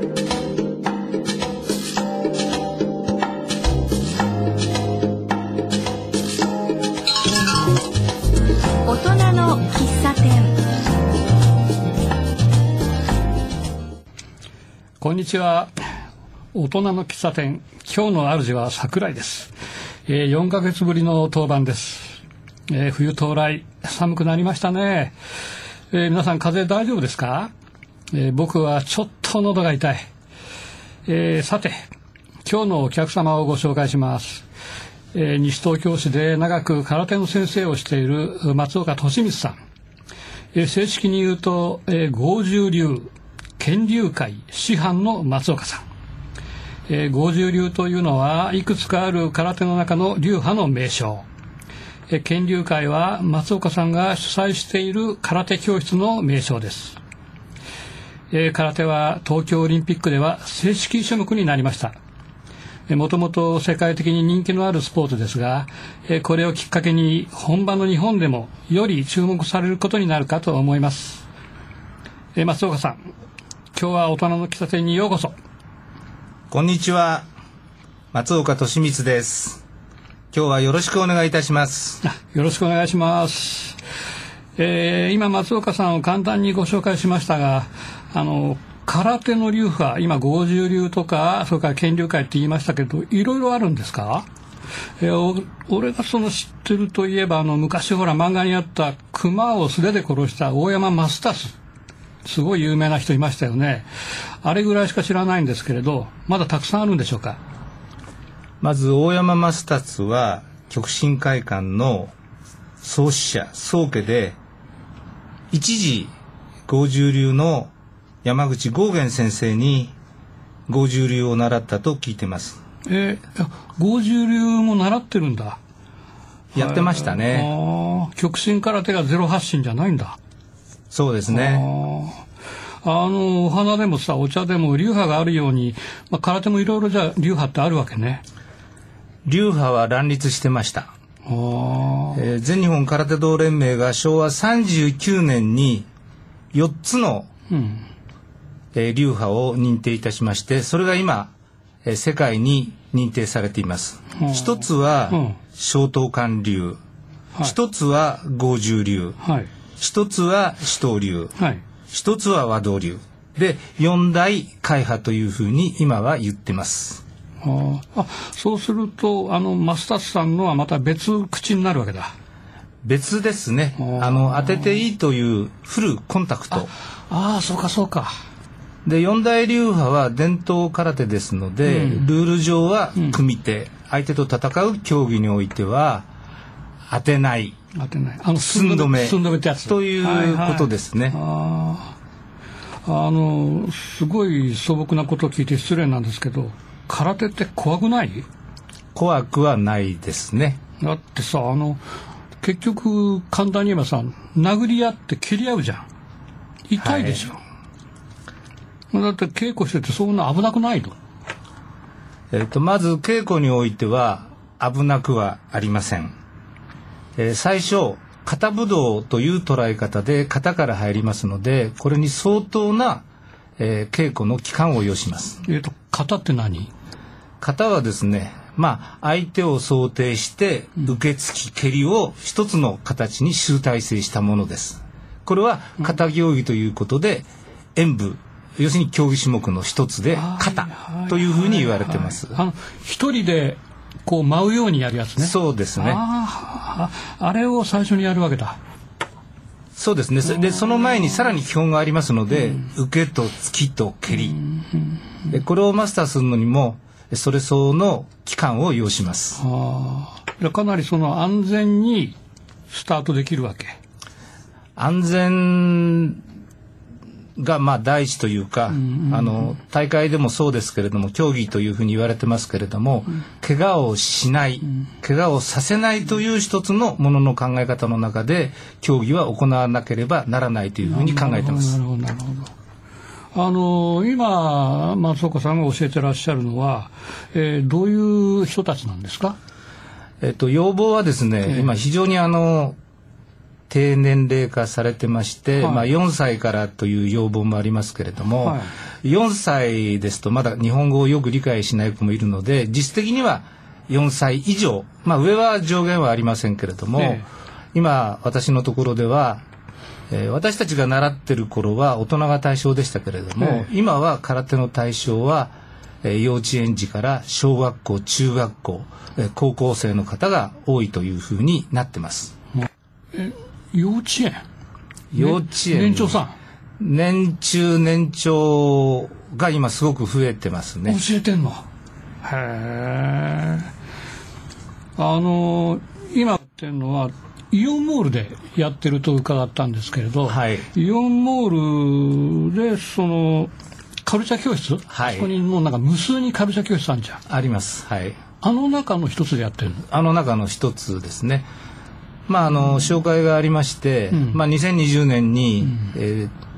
大人の喫茶店こんにちは。大人の喫茶店。今日の主は桜井です。えー、4ヶ月ぶりの当番です。えー冬到来、寒くなりましたね。えー皆さん風邪大丈夫ですか、えー僕はちょっと喉が痛い。えーさて、今日のお客様をご紹介します。えー西東京市で長く空手の先生をしている松岡俊光さん。えー正式に言うと、えー、合十流剣流会師範の松岡さん、えー、合十流というのはいくつかある空手の中の流派の名称、えー、剣流会は松岡さんが主催している空手教室の名称です、えー空手は東京オリンピックでは正式種目になりましたもともと世界的に人気のあるスポーツですが、えーこれをきっかけに本場の日本でもより注目されることになるかと思います。えー松岡さん、今日は大人の喫茶店にようこそ。こんにちは。松岡俊光です。今日はよろしくお願いいたします。あよろしくお願いします。えー今松岡さんを簡単にご紹介しましたが、あの空手の流派、今合十流とかそれから剣流会って言いましたけど、いろいろあるんですか？え俺がその知ってるといえばあの昔ほら漫画にあった熊を素手で殺した大山マスタスすごい有名な人いましたよね。あれぐらいしか知らないんですけれどまだたくさんあるんでしょうか？まず大山マスタツは極真会館の創始者、宗家で、一時合十流の山口豪元先生に合十流を習ったと聞いてます。えー、合十流も習ってるんだやってましたね。極真空手がゼロ発信じゃないんだそうですあね。ーあのお花でもさお茶でも流派があるように、まあ、空手もいろいろじゃあ流派ってあるわけね流派は乱立してました。えー全日本空手道連盟が昭和39年に4つの、うんえー流派を認定いたしましてそれが今、えー世界に認定されています。う。ん一つはうん。小東館流。はい。一つは合十流。はい。一つは四刀流。はい。一つは和道流。で四大会派というふうに今は言ってます。あそうするとあのマスタスさんのはまた別口になるわけだ。別ですね。ー。あの当てていいというフルコンタクト。ああそうかそうかで四大流派は伝統空手ですので、うん。ルール上は組手、相手と戦う競技においては当てない。当てない。あの寸止め。寸止めってやつ。ということですね、あああのすごい素朴なことを聞いて失礼なんですけど空手って怖くない怖くはないですねだってさあの結局簡単に言えばさ殴り合って蹴り合うじゃん痛いでしょ、だって稽古しててそんな危なくないのえっとまず稽古においては危なくはありません、えー最初型武道という捉え方で型から入りますのでこれに相当な、えー稽古の期間を要します。えっ、と型って何？型はですねまあ相手を想定して受け付き蹴りを一つの形に集大成したものです。これは型競技ということで演武要するに競技種目の一つで型というふうに言われてます。あの一人でこう舞うようにやるやつね。そうですね。あれを最初にやるわけだ。そうですね。そでその前にさらに基本がありますので受けと突きと蹴り。でこれをマスターするのにもそれ相応の期間を要します。かなりその安全にスタートできるわけ。安全がまあ第一というか、あの大会でもそうですけれども競技というふうに言われてますけれども、怪我をしない、怪我をさせないという一つのものの考え方の中で競技は行わなければならないというふうに考えてます。なる。ほどなるほど。あの今松岡さんが教えてらっしゃるのは、えーどういう人たちなんですか？えっと、要望はですね、今非常にあの低年齢化されてまして、はい。まあ、4歳からという要望もありますけれども、はい。4歳ですとまだ日本語をよく理解しない子もいるので実質的には4歳以上、まあ、上は上限はありませんけれども、ええ。今私のところでは、えー私たちが習ってる頃は大人が対象でしたけれども、ええ。今は空手の対象は、えー幼稚園児から小学校中学校、えー高校生の方が多いというふうになってます。幼稚園。幼稚園、年長さん。年中年長が今すごく増えてますね。教えてんの？へえあの今やってるのはイオンモールでやってると伺ったんですけれど、はい。イオンモールでそのカルチャー教室、はい。そこにもうなんか無数にカルチャー教室あるじゃん。あります。はい。あの中の一つでやってるの？あの中の一つですね。まあ、あの、紹介がありまして、ん。まあ、2020年に、えー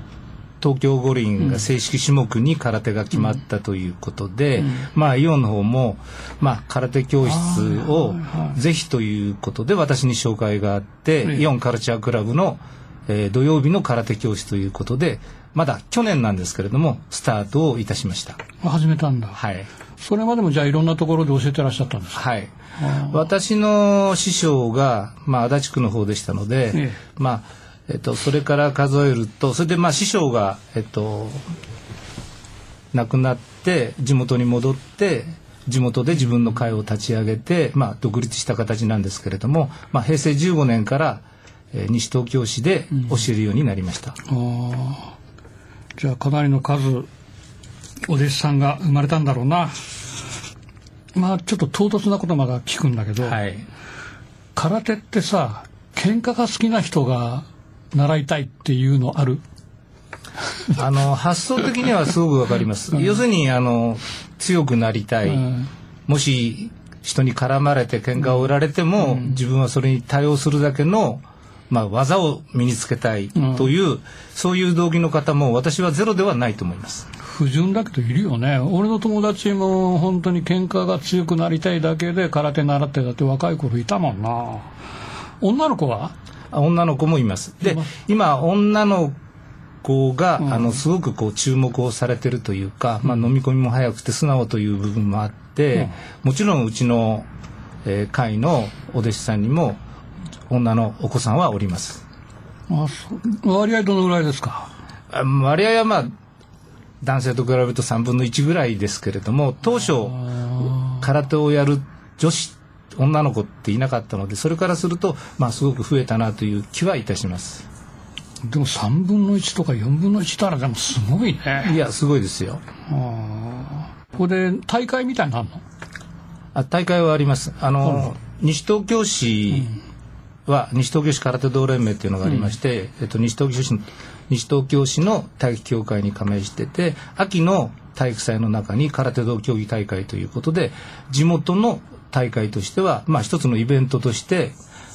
東京五輪が正式種目に空手が決まったということで、まあ、イオンの方も、まあ、空手教室をはいはい。ぜひということで私に紹介があって、ええイオンカルチャークラブの、えー土曜日の空手教室ということで、まだ去年なんですけれども、スタートをいたしました。始めたんだ、はい。それまでもじゃあいろんなところで教えてらっしゃったんですか？はい。私の師匠が、まあ、足立区の方でしたので、ええ。まあ、えっと、それから数えると、それで、まあ、師匠が、えっと、亡くなって、地元に戻って、地元で自分の会を立ち上げて、まあ、独立した形なんですけれども、まあ、平成15年から、えー西東京市で教えるようになりました。ああじゃあかなりの数お弟子さんが生まれたんだろうなまあちょっと唐突なことまだ聞くんだけど、はい。空手ってさ喧嘩が好きな人が習いたいっていうのある？あの、発想的にはすごくわかります。要するに、あの、強くなりたい。うんもし人に絡まれて喧嘩を売られても、自分はそれに対応するだけの、まあ、技を身につけたいという、そういう動機の方も私はゼロではないと思います。不純だけどいるよね。俺の友達も本当に喧嘩が強くなりたいだけで空手習ってたって若い頃いたもんな。女の子は？あ女の子もいます。で、今、女の子が、あの、すごくこう注目をされてるというか、まあ、飲み込みも早くて素直という部分もあって、もちろんうちの、えー会のお弟子さんにも、女のお子さんはおります。あ割合どのぐらいですか？あ割合はまあ男性と比べると3分の1ぐらいですけれども当初空手をやる女子女の子っていなかったのでそれからするとまあすごく増えたなという気はいたします。でも3分の1とか4分の1たらでもすごいね。いやすごいですよ。ここで大会みたいになるの？あ大会はあります。あの、西東京市は西東京市空手道連盟っていうのがありまして、えっと、西東京市の西東京市の体育協会に加盟してて秋の体育祭の中に空手道競技大会ということで地元の大会としては、まあ、一つのイベントとして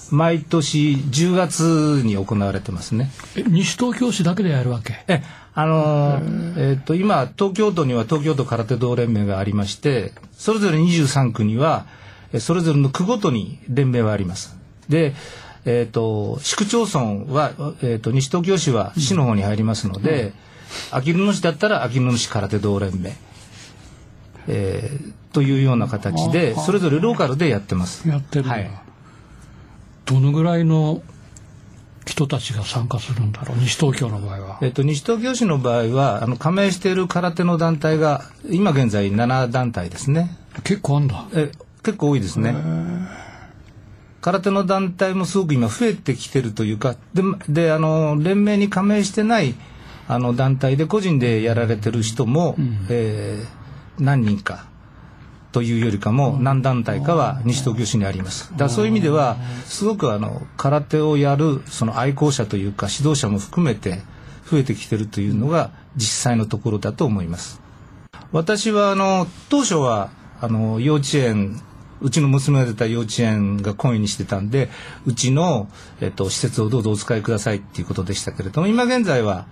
毎年10月に行われてますね。え西東京市だけでやるわけ？えあのーえっと今東京都には東京都空手道連盟がありましてそれぞれ23区にはえそれぞれの区ごとに連盟はあります。でえっ、と市区町村は、えっと西東京市は市の方に入りますので、あきる野市だったらあきる野市空手道連盟、えーというような形でそれぞれローカルでやってます。やってるはい。どのぐらいの人たちが参加するんだろう？西東京の場合は。えっと、西東京市の場合はあの加盟している空手の団体が今現在7団体ですね。結構あんだ。え結構多いですね空手の団体もすごく今増えてきてるというかでであの連盟に加盟してないあの団体で個人でやられてる人も、えー何人かというよりかも何団体かは西東京市にあります。だからそういう意味ではすごくあの空手をやるその愛好者というか指導者も含めて増えてきてるというのが実際のところだと思います。私はあの当初はあの幼稚園うちの娘が出た幼稚園が懇意にしてたんでうちの、えっと、施設をどうぞお使いくださいっていうことでしたけれども今現在は、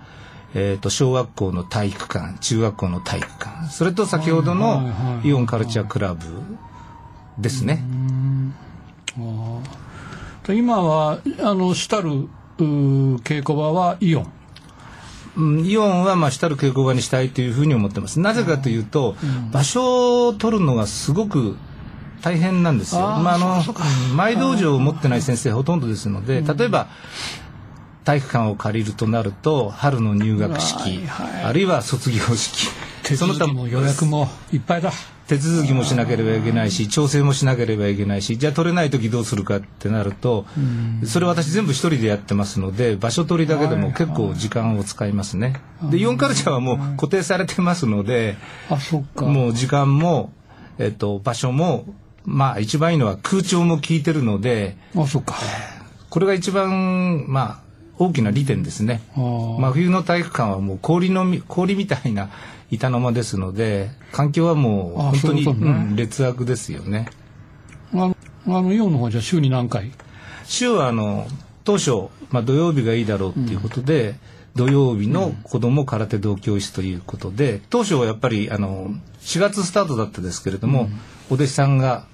えっと、小学校の体育館中学校の体育館。それと先ほどのイオンカルチャークラブですね。で今はあの主たる稽古場はイオン。うんイオンはまあ主たる稽古場にしたいというふうに思ってます。なぜかというと、場所を取るのがすごく大変なんですよ。あーまああの毎道場を持ってない先生ほとんどですので、例えば体育館を借りるとなると春の入学式、はいはい。あるいは卒業式、手その他も予約もいっぱいだ。手続きもしなければいけないし調整もしなければいけないしじゃあ取れない時どうするかってなるとそれ私全部一人でやってますので場所取りだけでも結構時間を使いますね。でイオンカルチャーはもう固定されてますのであそっか。もう時間も、えっと、場所もまあ一番いいのは空調も効いてるのであそっか。これが一番まあ大きな利点ですね。真冬の体育館はもう氷のみ氷みたいな板の間ですので環境はもうあ本当にね。うん劣悪ですよね。あのあのイオンの方じゃ週に何回？週はあの当初、まあ、土曜日がいいだろうっていうことで、土曜日の子ども空手道教室ということで当初はやっぱりあの4月スタートだったですけれども、お弟子さんが、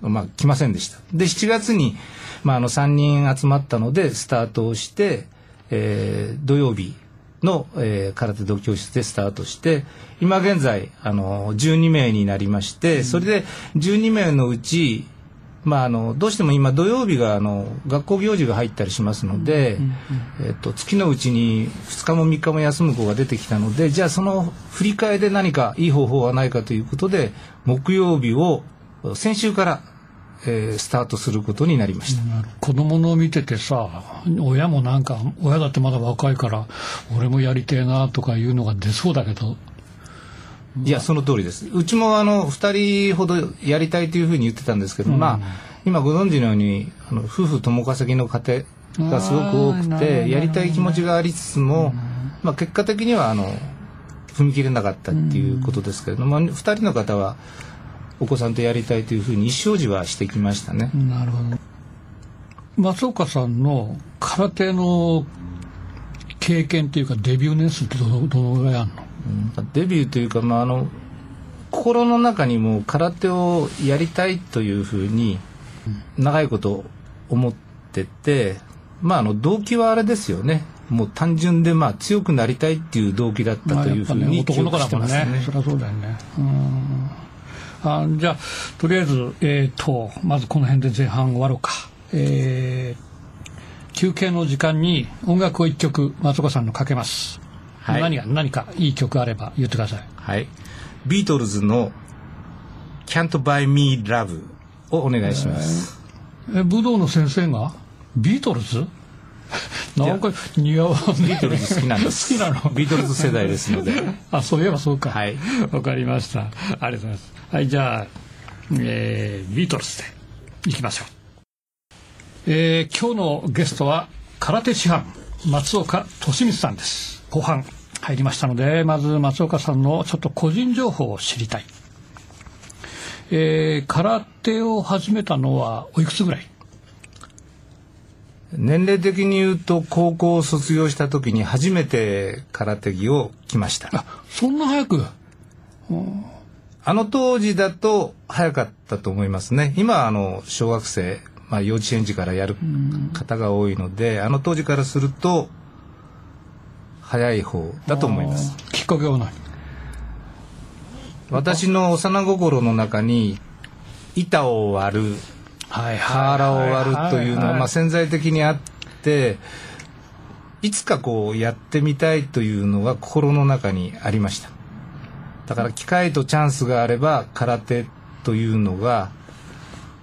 まあ、来ませんでした。で7月に、まあ、あの3人集まったのでスタートをして、えー土曜日の、えー空手道教室でスタートして今現在あの12名になりまして、それで12名のうちまあ、あのどうしても今土曜日があの学校行事が入ったりしますので、えっと、月のうちに2日も3日も休む子が出てきたのでじゃあその振り替えで何かいい方法はないかということで木曜日を先週から、えースタートすることになりました。子供の見ててさ親もなんか親だってまだ若いから俺もやりてえなとかいうのが出そうだけど。いや、その通りです。うちもあの、二人ほどやりたいというふうに言ってたんですけど、まあ、今ご存知のように、あの、夫婦共稼ぎの家庭がすごく多くて、やりたい気持ちがありつつも、まあ、結果的にはあの、踏み切れなかったっていうことですけれども、二人の方は、お子さんとやりたいというふうに意思表示はしてきましたね。なるほど。松岡さんの空手の経験っていうかデビュー年数ってどのどのぐらいあるの？デビューというか、まあ、あの心の中にも空手をやりたいというふうに長いこと思ってて、まあ、あの動機はあれですよね。もう単純でまあ強くなりたいっていう動機だったというふうに記男の子だもんね。ね。そりゃそうだよね。うんあじゃあとりあえずえっ、とまずこの辺で前半終わろうか。えー休憩の時間に音楽を一曲松岡さんのかけます、はい。何が何かいい曲あれば言ってください。はい、ビートルズの「Can't Buy Me Love」をお願いします。え武道の先生がビートルズ？なんか似合わビートルズ好きなんです。好きなの。ビートルズ世代ですので。あそういえばそうか。はい。わかりました。ありがとうございます。はいじゃあ、えービートルズでいきましょう。えー今日のゲストは空手師範松岡俊光さんです。後半入りましたのでまず松岡さんのちょっと個人情報を知りたい。えー空手を始めたのはおいくつぐらい？年齢的に言うと高校を卒業した時に初めて空手着を着ました。あそんな早く？あの当時だと早かったと思いますね。今はあの小学生、まあ、幼稚園児からやる方が多いので、あの当時からすると早い方だと思います。きっかけは何私の幼心の中に板を割る、はい瓦を割るというのは、まあ、潜在的にあって、いつかこうやってみたいというのが心の中にありました。だから機会とチャンスがあれば空手というのが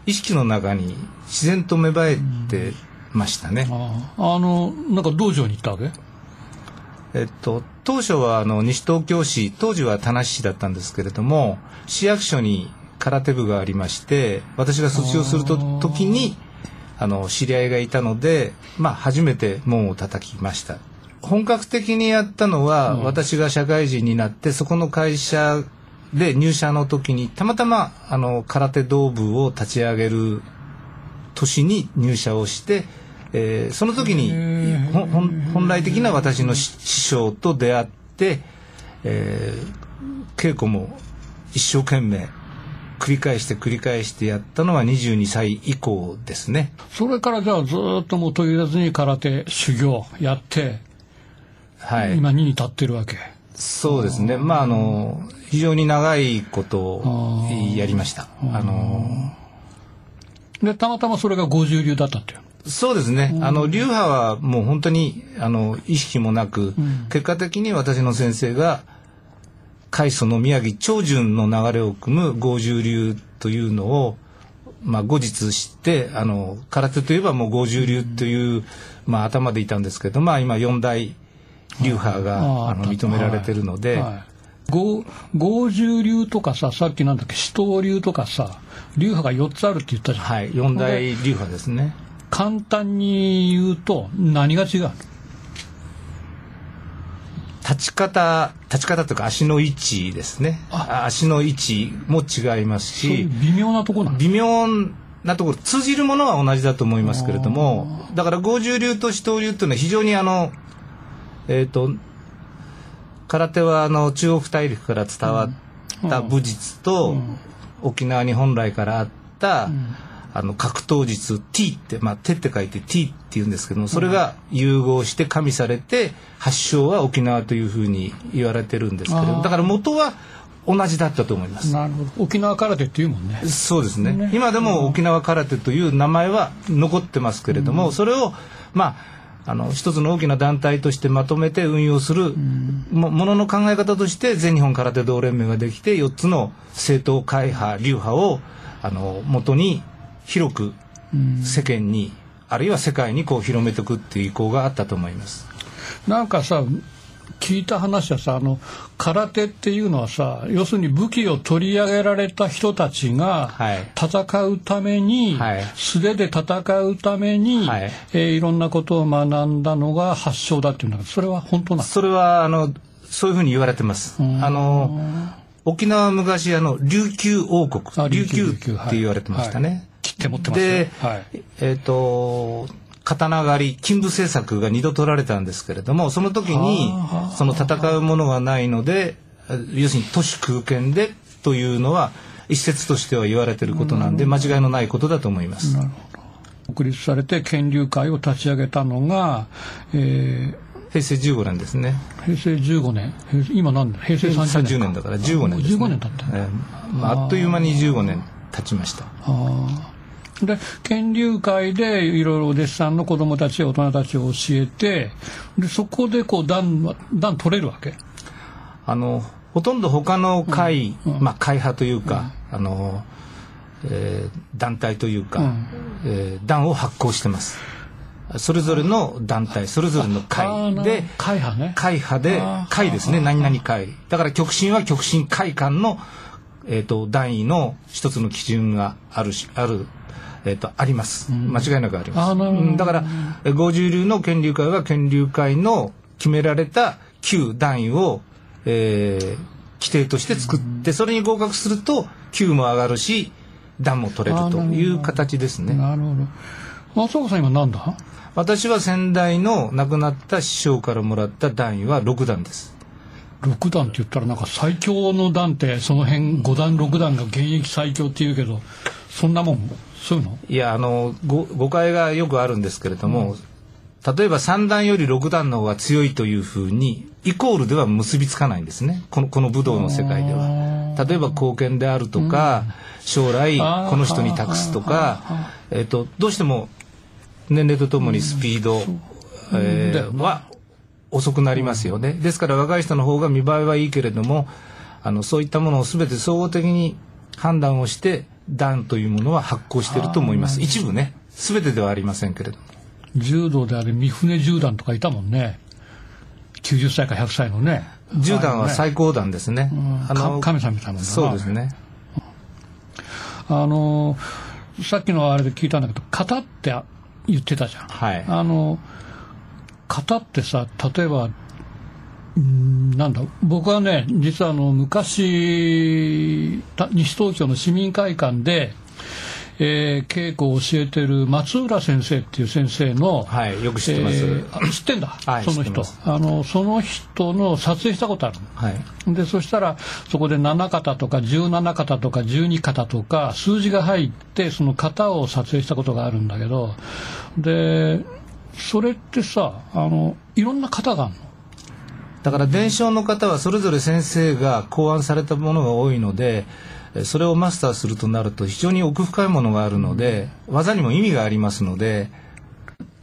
意識の中に自然と芽生えてましたね。あー。あのなんか道場に行ったわけ？えっと、当初はあの西東京市当時は田無市だったんですけれども市役所に空手部がありまして私が卒業すると時にあの知り合いがいたので、まあ、初めて門を叩きました。本格的にやったのは、うん。私が社会人になってそこの会社で入社の時にたまたまあの空手道部を立ち上げる年に入社をして、えーその時に本本来的な私の師師匠と出会って、えー稽古も一生懸命繰り返して繰り返してやったのは22歳以降ですね。それからじゃあずっともう途切れずに空手修行やって、はい。今2に立ってるわけ。そうですね。まあ、あの、非常に長いことをやりました。あの、で、たまたまそれが50流だったっていう。そうですね。あの、流派はもう本当に、あの、意識もなく、結果的に私の先生が、開祖の宮城長順の流れを組む五十流というのを、まあ、後日知って、あの、空手といえばもう五十流という、まあ、頭でいたんですけど、まあ、今四大流派が、あの、認められてるので、はい。五五十流とかさ、さっきなんだっけ、四刀流とかさ、流派が4つあるって言ったじゃん。はい、四大流派ですね。簡単に言うと、何が違う立ち方、立ち方というか足の位置ですね。あ。足の位置も違いますし、微妙なとこなの微妙なところ、通じるものは同じだと思いますけれども、だから五十流と四刀流というのは非常にあの、えっ、と、空手はあの中国大陸から伝わった武術と、沖縄に本来からあった、あの格闘術 T って、まあ、手って書いて T って言うんですけどもそれが融合して加味されて発祥は沖縄というふうに言われてるんですけれどだから元は同じだったと思います。なるほど。沖縄空手っていうもんね。そうですね。今でも沖縄空手という名前は残ってますけれども、それをまああの一つの大きな団体としてまとめて運用するもものの考え方として全日本空手道連盟ができて4つの政党会派流派をあの元に広く世間に、あるいは世界にこう広めていくっていう意向があったと思います。なんかさ、聞いた話はさ、あの、空手っていうのはさ、要するに武器を取り上げられた人たちがはい。戦うために、はい。素手で戦うために、はい。えーいろんなことを学んだのが発祥だっていうんだけど、それは本当なの？それはあのそういうふうに言われてます。あの沖縄は昔あの琉球王国。あ琉球琉球って言われてましたね。はい切って持ってますよ。で、はい。えっ、と刀狩り金武政策が二度取られたんですけれどもその時にはあその戦うものがないので要するに都市空間でというのは一説としては言われてることなんで間違いのないことだと思います。独立されて県流会を立ち上げたのが、え平成15年ですね。ー平成15年。今何年？平成30年30年だから15年です、ね。もう15年経ったええまあ、あっという間に15年経ちました。あーで県流会でいろいろお弟子さんの子供たち大人たちを教えてでそこでこう段は段取れるわけ。あのほとんど他の会、まあ会派というか、あの、えー団体というか、うん。えー団を発行してます。それぞれの団体、それぞれの会で、会派ね。会派で会ですね、何々会。だから極真は極真会館の、えっ、と、団位の一つの基準があるし、ある、えっ、と、あります。間違いなくあります。うんだから、え五十流の県流会は県流会の決められた旧団位を、えー規定として作って、それに合格すると、級も上がるし、段も取れるという形ですね。なるほど松岡さん今何だ？私は先代の亡くなった師匠からもらった段位は6段です。6段って言ったらなんか最強の段ってその辺5段6段が現役最強っていうけどそんなもん？そういうの？いや、あの、ご誤解がよくあるんですけれども、例えば3段より6段の方が強いというふうに、イコールでは結びつかないんですね。この、この武道の世界では。例えば貢献であるとか、将来あー。この人に託すとか、えっと、どうしても年齢とともにスピード、えだよなーは遅くなりますよね。ですから若い人の方が見栄えはいいけれども、あの、そういったものを全て総合的に判断をして、段というものは発行していると思います。一部ね。全てではありませんけれども。柔道であれ三船十段とかいたもんね90歳か100歳のね10段は最高段ですね。うんか神様みたいなもんだなそうですね。あのさっきのあれで聞いたんだけど型って言ってたじゃんはい。あの型ってさ例えばうんなんだ？僕はね実はあの昔た西東京の市民会館で、えー、稽古を教えてる松浦先生っていう先生の、はいよく知ってます。えーあ知ってんだ、はいその人。あのその人の撮影したことあるはい。でそしたらそこで7型とか17型とか12型とか数字が入ってその型を撮影したことがあるんだけどでそれってさあのいろんな型があるのだから伝承の方はそれぞれ先生が考案されたものが多いのでえそれをマスターするとなると非常に奥深いものがあるので技にも意味がありますので。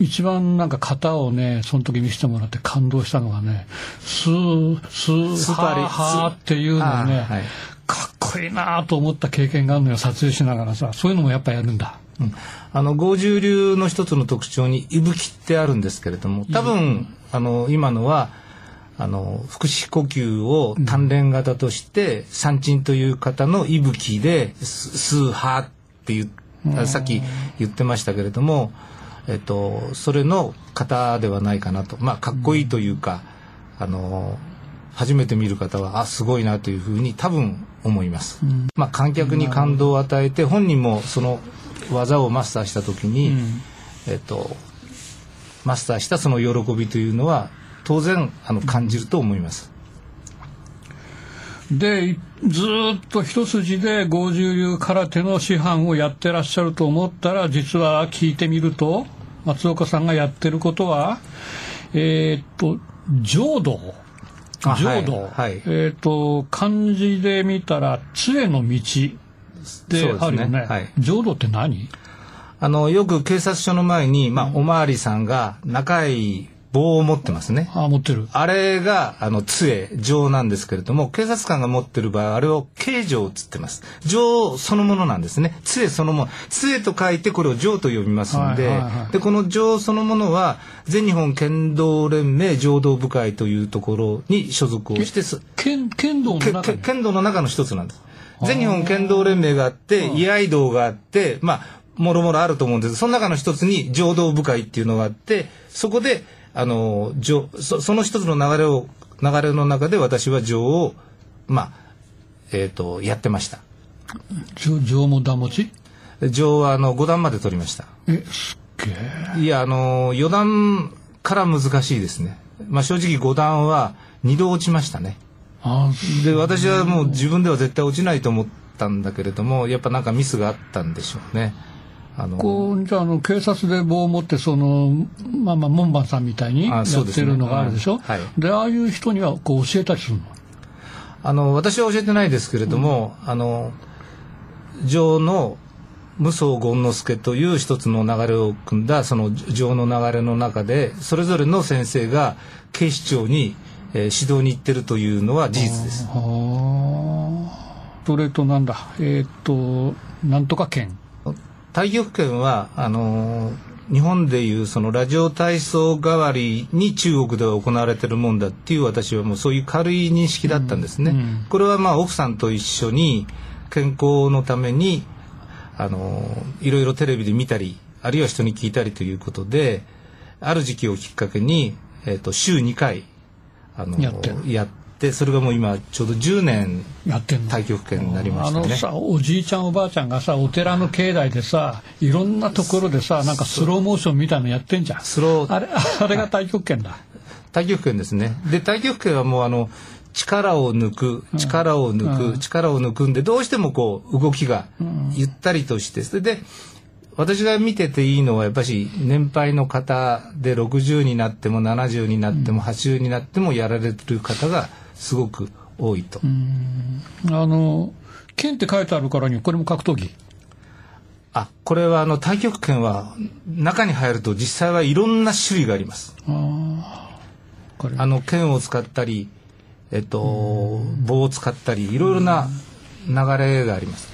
一番なんか型をねその時見せてもらって感動したのがねスースースーパーリハーハーっていうのをね、はいかっこいいなと思った経験があるのよ撮影しながらさ。そういうのもやっぱやるんだ。うん。あの流の一つの特徴に息吹ってあるんですけれども多分あの今のはあの腹式呼吸を鍛錬型として三戦という型の息吹でススーハーって言うあさっき言ってましたけれども、えっと、それの型ではないかなと。まあかっこいいというか、あの初めて見る方はあすごいなというふうに多分思います、まあ、観客に感動を与えて本人もその技をマスターした時に、えっと、マスターしたその喜びというのは当然あの感じると思います。でいずーっと一筋で合十流空手の師範をやってらっしゃると思ったら実は聞いてみると松岡さんがやってることはえーっと浄土。あ浄土、はいはい。えーっと漢字で見たら杖の道であるよね。ねはい。浄土って何？あのよく警察署の前に、まあ、おまわりさんが長い棒を持ってますね。あ持ってるあれが、あの、杖、杖なんですけれども、警察官が持ってる場合、あれを刑杖つってます。杖そのものなんですね。杖そのもの。杖と書いて、これを杖と呼びますので、はいはいはいで、この杖そのものは、全日本剣道連盟浄土部会というところに所属をしてす、剣剣道のけ中剣道の中の一つなんです。全日本剣道連盟があって、居合道があって、まあ、もろもろあると思うんですその中の一つに浄土部会っていうのがあって、そこで、あの、浄そその一つの流れを、流れの中で私は浄を、まあ、えっ、と、やってました。浄浄も段持ち？浄はあの、5段まで取りました。えすっげえいや、あの、4段から難しいですね。まあ正直5段は2度落ちましたね。あで私はもう自分では絶対落ちないと思ったんだけれどもやっぱなんかミスがあったんでしょうね。あのこうじゃああの警察で棒を持ってそのまあまあ門番さんみたいにやってるのがあるでしょ？うんはい。でああいう人にはこう教えたりするの？あの私は教えてないですけれども、あの城の武装権之助という一つの流れを組んだその城の流れの中でそれぞれの先生が警視庁に、えー指導に行ってるというのは事実です。はあそれとなんだ？えーっとなんとか県太極拳はあの日本でいうそのラジオ体操代わりに中国では行われてるもんだっていう私はもうそういう軽い認識だったんですね。うんうんこれはまあ奥さんと一緒に健康のためにあのいろいろテレビで見たりあるいは人に聞いたりということである時期をきっかけに、えっと週2回あのやってってそれがもう今ちょうど10年やってんの。太極拳になりましたね。あのさおじいちゃんおばあちゃんがさお寺の境内でさいろんなところでさなんかスローモーションみたいのやってんじゃん。スロー。あれあれが太極拳だ、太極拳ですね。で、太極拳はもうあの、力を抜く、力を抜く、力を抜くんで、どうしてもこう、動きがゆったりとして、それで、私が見てていいのは、やっぱし、年配の方で60になっても70になっても80になってもやられてる方がすごく多いと。あの剣って書いてあるからにこれも格闘技？あ、これはあの、太極拳は、中に入ると実際はいろんな種類があります。あの剣を使ったり、えっと、棒を使ったりいろいろな流れがあります。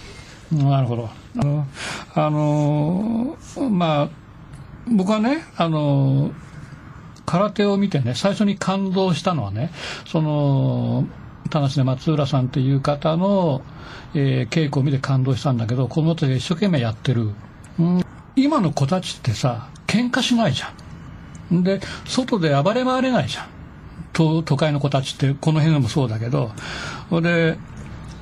なるほど。あの、あのまあ、僕はね、あの、空手を見てね、最初に感動したのはね、その、田無で松浦さんっていう方の、えー稽古を見て感動したんだけど、子供たちが一生懸命やってる。うん今の子たちってさ、喧嘩しないじゃん。で、外で暴れ回れないじゃん。都都会の子たちって、この辺でもそうだけど。で、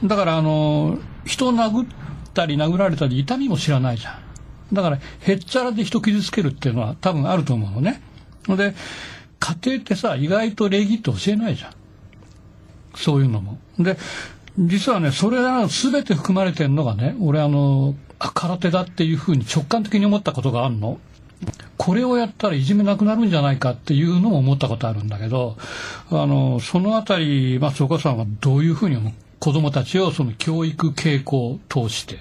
だからあの、人を殴ったり殴られたり痛みも知らないじゃんだからへっちゃらで人傷つけるっていうのは多分あると思うのねで家庭ってさ意外と礼儀って教えないじゃん。そういうのも。で実はねそれらの全て含まれてるのがね俺あの空手だっていうふうに直感的に思ったことがあるの。これをやったらいじめなくなるんじゃないかっていうのも思ったことあるんだけどあのそのあたり松岡さんはどういうふうに思う？子どもたちをその教育傾向を通して。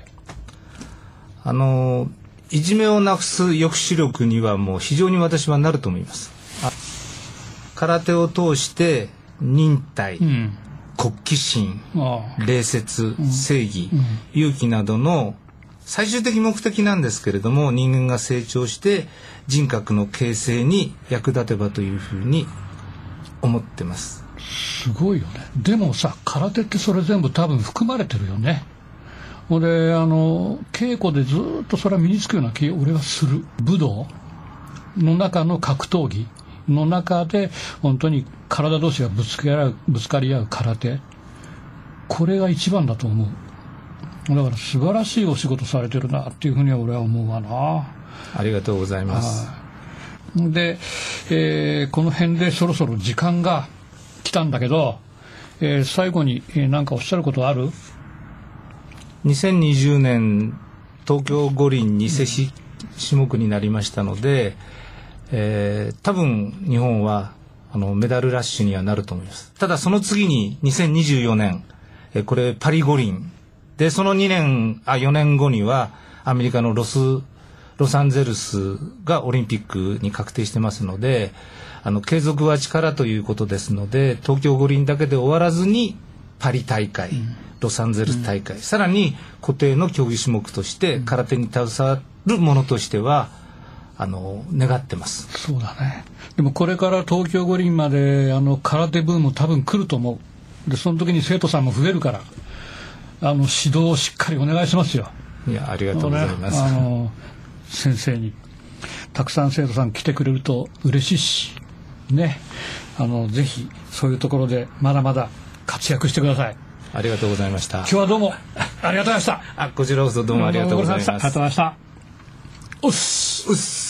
あのいじめをなくす抑止力にはもう非常に私はなると思います。空手を通して忍耐、うん。国旗心礼節正義、勇気などの最終的目的なんですけれども人間が成長して人格の形成に役立てばというふうに思ってます。すごいよね。でもさ空手ってそれ全部多分含まれてるよねほであの稽古でずっとそれは身につくような気俺はする。武道の中の格闘技の中で本当に体同士がぶつかり合うぶつかり合う空手。これが一番だと思う。だから素晴らしいお仕事されてるなっていうふうには俺は思うわな。ありがとうございます。で、えー、この辺でそろそろ時間が来たんだけど、えー、最後に何、えー、かおっしゃることある？2020年東京五輪偽種目になりましたので、えー、多分日本はあのメダルラッシュにはなると思います。ただその次に2024年、えー、これパリ五輪でその2年あ4年後にはアメリカのロスロサンゼルスがオリンピックに確定してますのであの継続は力ということですので東京五輪だけで終わらずにパリ大会、うん、ロサンゼルス大会、うん、さらに固定の競技種目として空手に携わるものとしてはあの願ってます。そうだね。でもこれから東京五輪まであの空手ブーム多分来ると思う。でその時に生徒さんも増えるからあの指導をしっかりお願いしますよ。いやありがとうございます、ね、あの先生に。たくさん生徒さん来てくれると嬉しいしね。あのぜひそういうところでまだまだ活躍してくださいありがとうございました。今日はどうもありがとうございました。あこちらこそどうもありがとうございます。ありがとうございました。おっすうっす